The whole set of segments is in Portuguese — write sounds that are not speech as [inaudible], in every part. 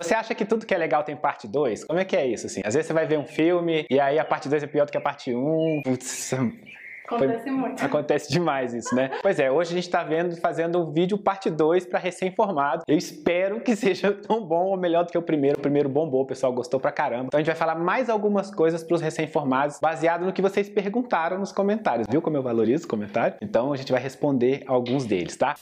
Você acha que tudo que é legal tem parte 2? Como é que é isso, assim? Às vezes você vai ver um filme e aí a parte 2 é pior do que a parte 1. Um. Putz, Acontece muito. Acontece demais isso, né? Pois é, hoje a gente tá vendo, fazendo um vídeo parte 2 para recém-formado. Eu espero que seja [laughs] tão bom ou melhor do que o primeiro. O primeiro bombou, o pessoal gostou pra caramba. Então a gente vai falar mais algumas coisas pros recém-formados, baseado no que vocês perguntaram nos comentários. Viu como eu valorizo o comentário? Então a gente vai responder alguns deles, tá?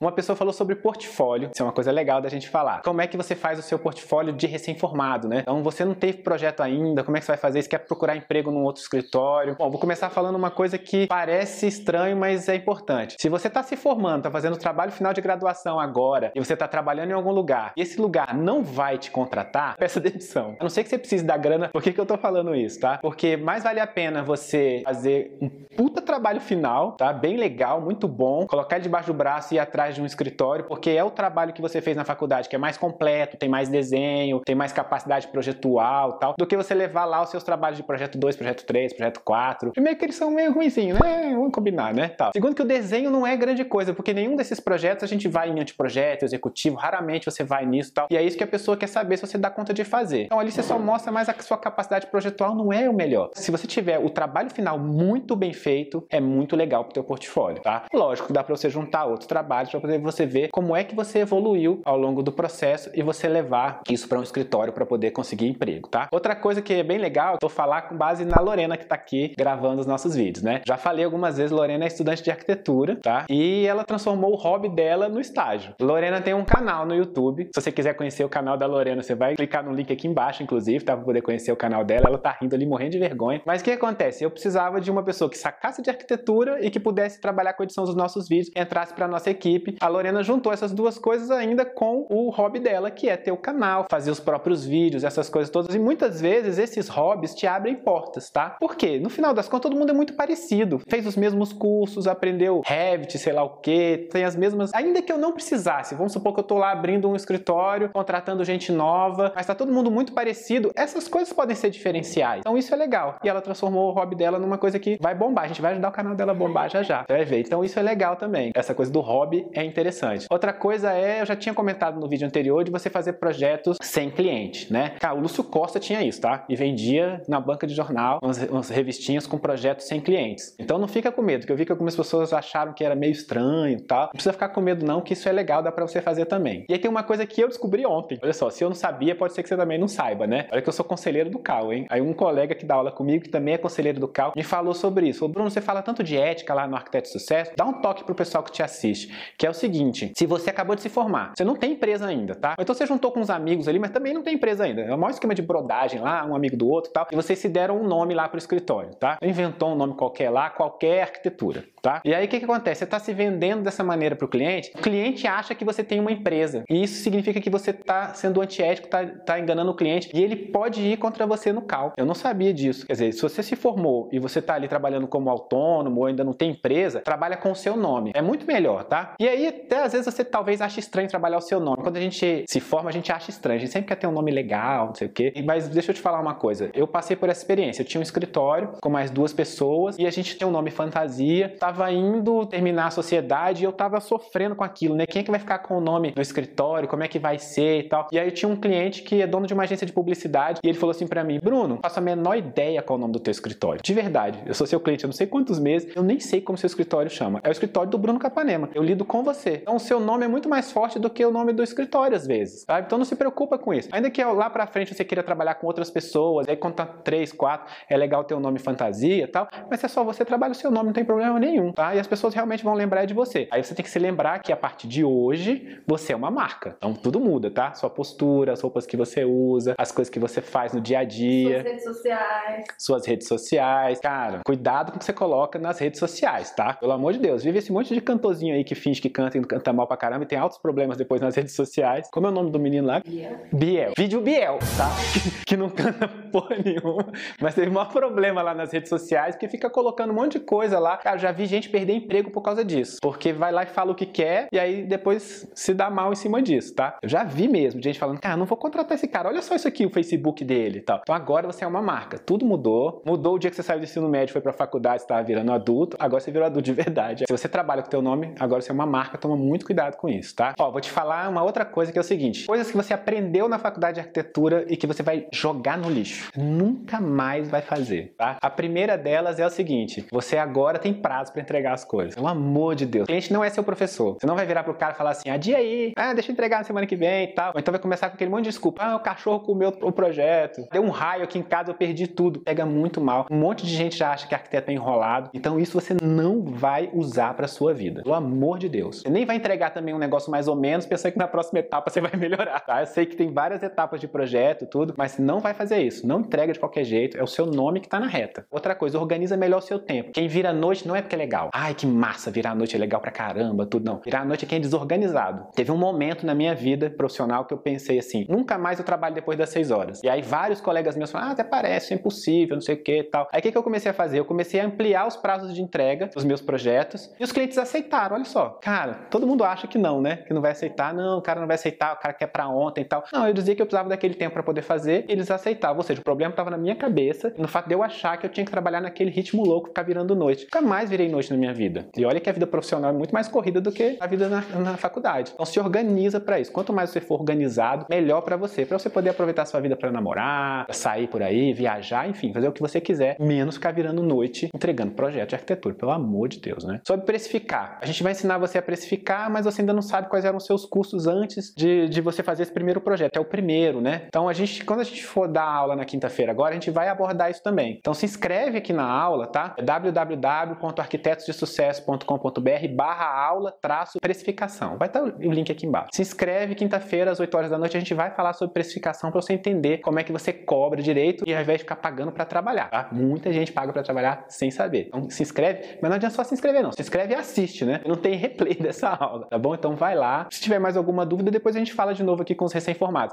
Uma pessoa falou sobre portfólio, isso é uma coisa legal da gente falar. Como é que você faz o seu portfólio de recém-formado, né? Então você não teve projeto ainda, como é que você vai fazer? Você quer procurar emprego num outro escritório? Bom, vou começar falando uma coisa que parece estranho, mas é importante. Se você está se formando, está fazendo trabalho final de graduação agora, e você está trabalhando em algum lugar, e esse lugar não vai te contratar, [laughs] peça demissão. A não ser que você precise da grana, por que, que eu estou falando isso, tá? Porque mais vale a pena você fazer um puta trabalho final, tá? Bem legal, muito bom, colocar ele debaixo do braço e ir atrás de um escritório, porque é o trabalho que você fez na faculdade que é mais completo, tem mais desenho, tem mais capacidade projetual tal, do que você levar lá os seus trabalhos de projeto 2, projeto 3, projeto 4. Primeiro que eles são meio ruimzinhos, né? Vamos combinar, né? Tal. Segundo que o desenho não é grande coisa, porque nenhum desses projetos a gente vai em anteprojeto, executivo, raramente você vai nisso tal. E é isso que a pessoa quer saber se você dá conta de fazer. Então ali você só mostra mais a sua capacidade projetual não é o melhor. Se você tiver o trabalho final muito bem feito, é muito legal pro teu portfólio, tá? Lógico, dá para você juntar outros trabalhos para poder você ver como é que você evoluiu ao longo do processo e você levar isso para um escritório para poder conseguir emprego, tá? Outra coisa que é bem legal, eu tô falar com base na Lorena que tá aqui gravando os nossos vídeos, né? Já falei algumas vezes, Lorena é estudante de arquitetura, tá? E ela transformou o hobby dela no estágio. Lorena tem um canal no YouTube. Se você quiser conhecer o canal da Lorena, você vai clicar no link aqui embaixo, inclusive, tá? Pra poder conhecer o canal dela. Ela tá rindo ali, morrendo de vergonha. Mas o que acontece? Eu precisava de uma pessoa que sacasse de arquitetura e que pudesse trabalhar com a edição dos nossos vídeos, entrasse para nossa equipe. A Lorena juntou essas duas coisas ainda com o hobby dela, que é ter o canal, fazer os próprios vídeos, essas coisas todas. E muitas vezes esses hobbies te abrem portas, tá? Por quê? No final das contas, todo mundo é muito parecido. Fez os mesmos cursos, aprendeu Revit, sei lá o quê, tem as mesmas. Ainda que eu não precisasse, vamos supor que eu tô lá abrindo um escritório, contratando gente nova, mas tá todo mundo muito parecido, essas coisas podem ser diferenciais. Então isso é legal. E ela transformou o hobby dela numa coisa que vai bombar. A gente vai ajudar o canal dela a bombar já já. Você vai ver. Então isso é legal também. Essa coisa do hobby é interessante. Outra coisa é, eu já tinha comentado no vídeo anterior, de você fazer projetos sem cliente, né? Cara, o Lúcio Costa tinha isso, tá? E vendia na banca de jornal umas, umas revistinhas com projetos sem clientes. Então não fica com medo, que eu vi que algumas pessoas acharam que era meio estranho e tal. Não precisa ficar com medo não, que isso é legal, dá pra você fazer também. E aí tem uma coisa que eu descobri ontem. Olha só, se eu não sabia, pode ser que você também não saiba, né? Olha que eu sou conselheiro do CAL, hein? Aí um colega que dá aula comigo, que também é conselheiro do CAL, me falou sobre isso. Falou, Bruno, você fala tanto de ética lá no Arquiteto de Sucesso, dá um toque pro pessoal que te assiste, que é o seguinte, se você acabou de se formar, você não tem empresa ainda, tá? Então você juntou com uns amigos ali, mas também não tem empresa ainda. É o maior esquema de brodagem lá, um amigo do outro e tal, e vocês se deram um nome lá pro escritório, tá? Inventou um nome qualquer lá, qualquer arquitetura tá? E aí o que, que acontece? Você está se vendendo dessa maneira para o cliente, o cliente acha que você tem uma empresa. E isso significa que você está sendo antiético, está tá enganando o cliente e ele pode ir contra você no cal. Eu não sabia disso. Quer dizer, se você se formou e você está ali trabalhando como autônomo ou ainda não tem empresa, trabalha com o seu nome. É muito melhor, tá? E aí, até às vezes você talvez ache estranho trabalhar o seu nome. Quando a gente se forma, a gente acha estranho. A gente sempre quer ter um nome legal, não sei o quê. Mas deixa eu te falar uma coisa. Eu passei por essa experiência. Eu tinha um escritório com mais duas pessoas e a gente tinha um nome fantasia. Tava indo terminar a sociedade e eu tava sofrendo com aquilo, né? Quem é que vai ficar com o nome no escritório? Como é que vai ser e tal? E aí tinha um cliente que é dono de uma agência de publicidade e ele falou assim para mim: Bruno, faço a menor ideia qual é o nome do teu escritório. De verdade, eu sou seu cliente há não sei quantos meses, eu nem sei como seu escritório chama. É o escritório do Bruno Capanema. Eu lido com você. Então o seu nome é muito mais forte do que o nome do escritório às vezes, tá? Então não se preocupa com isso. Ainda que lá pra frente você queira trabalhar com outras pessoas, aí contar três, quatro, é legal ter um nome fantasia e tal, mas é só você trabalha o seu nome, não tem problema nenhum, tá? E as pessoas realmente vão lembrar de você. Aí você tem que se lembrar que a partir de hoje você é uma marca. Então tudo muda, tá? Sua postura, as roupas que você usa, as coisas que você faz no dia a dia. Suas redes sociais. Suas redes sociais. Cara, cuidado com o que você coloca nas redes sociais, tá? Pelo amor de Deus. Vive esse monte de cantorzinho aí que finge que canta e canta mal pra caramba e tem altos problemas depois nas [laughs] redes sociais. Como é o nome do menino lá? Biel. Biel. Vídeo Biel, tá? [laughs] que não canta [laughs] porra nenhuma. Mas teve maior problema lá nas redes sociais porque fica colocando um monte de coisa lá. Cara, já vi gente perder emprego por causa disso. Porque vai lá e fala o que quer e aí depois se dá mal em cima disso, tá? Eu já vi mesmo gente falando, cara, não vou contratar esse cara. Olha só isso aqui, o Facebook dele e tal. Então agora você é uma marca. Tudo mudou. Mudou o dia que você saiu do ensino médio, foi pra faculdade, você tava virando adulto. Agora você virou adulto de verdade. Se você trabalha com o teu nome, agora você é uma marca marca, toma muito cuidado com isso, tá? Ó, vou te falar uma outra coisa que é o seguinte: coisas que você aprendeu na faculdade de arquitetura e que você vai jogar no lixo. Nunca mais vai fazer, tá? A primeira delas é o seguinte: você agora tem prazo para entregar as coisas. Pelo amor de Deus. O cliente não é seu professor. Você não vai virar pro cara e falar assim: adia aí, ah, deixa eu entregar na semana que vem e tal. Ou então vai começar com aquele monte de desculpa. Ah, o cachorro comeu o projeto. Deu um raio aqui em casa, eu perdi tudo. Pega muito mal. Um monte de gente já acha que arquiteto é enrolado. Então isso você não vai usar para sua vida. Pelo amor de Deus. Você nem vai entregar também um negócio mais ou menos pensando que na próxima etapa você vai melhorar, tá? Eu sei que tem várias etapas de projeto, tudo, mas não vai fazer isso. Não entrega de qualquer jeito. É o seu nome que tá na reta. Outra coisa, organiza melhor o seu tempo. Quem vira à noite não é porque é legal. Ai, que massa, virar à noite é legal pra caramba, tudo não. Virar à noite é quem é desorganizado. Teve um momento na minha vida profissional que eu pensei assim, nunca mais eu trabalho depois das 6 horas. E aí vários colegas meus falaram, ah, até parece, é impossível, não sei o que tal. Aí o que, que eu comecei a fazer? Eu comecei a ampliar os prazos de entrega dos meus projetos e os clientes aceitaram, olha só. Cara, todo mundo acha que não, né? Que não vai aceitar, não, o cara não vai aceitar, o cara quer pra ontem e tal. Não, eu dizia que eu precisava daquele tempo para poder fazer, e eles aceitavam. Ou seja, o problema estava na minha cabeça, no fato de eu achar que eu tinha que trabalhar naquele ritmo louco, ficar virando noite. Nunca mais virei noite na minha vida. E olha que a vida profissional é muito mais corrida do que a vida na, na faculdade. Então se organiza para isso. Quanto mais você for organizado, melhor para você, para você poder aproveitar sua vida para namorar, pra sair por aí, viajar, enfim, fazer o que você quiser, menos ficar virando noite entregando projeto de arquitetura, pelo amor de Deus, né? Sobre precificar. A gente vai ensinar você a precificar, mas você ainda não sabe quais eram os seus custos antes de, de você fazer esse primeiro projeto. É o primeiro, né? Então a gente, quando a gente for dar aula na quinta-feira agora, a gente vai abordar isso também. Então se inscreve aqui na aula, tá? É www.arquitetosdesucesso.com.br barra aula traço precificação. Vai estar o link aqui embaixo. Se inscreve quinta-feira às 8 horas da noite, a gente vai falar sobre precificação para você entender como é que você cobra direito e ao invés de ficar pagando para trabalhar, tá? Muita gente paga para trabalhar sem saber. Então se inscreve, mas não adianta só se inscrever não. Se inscreve e assiste, né? Não tem replay [laughs] dessa aula, tá bom? Então vai lá. Se tiver mais alguma dúvida, depois a gente fala de novo aqui com os recém-formados.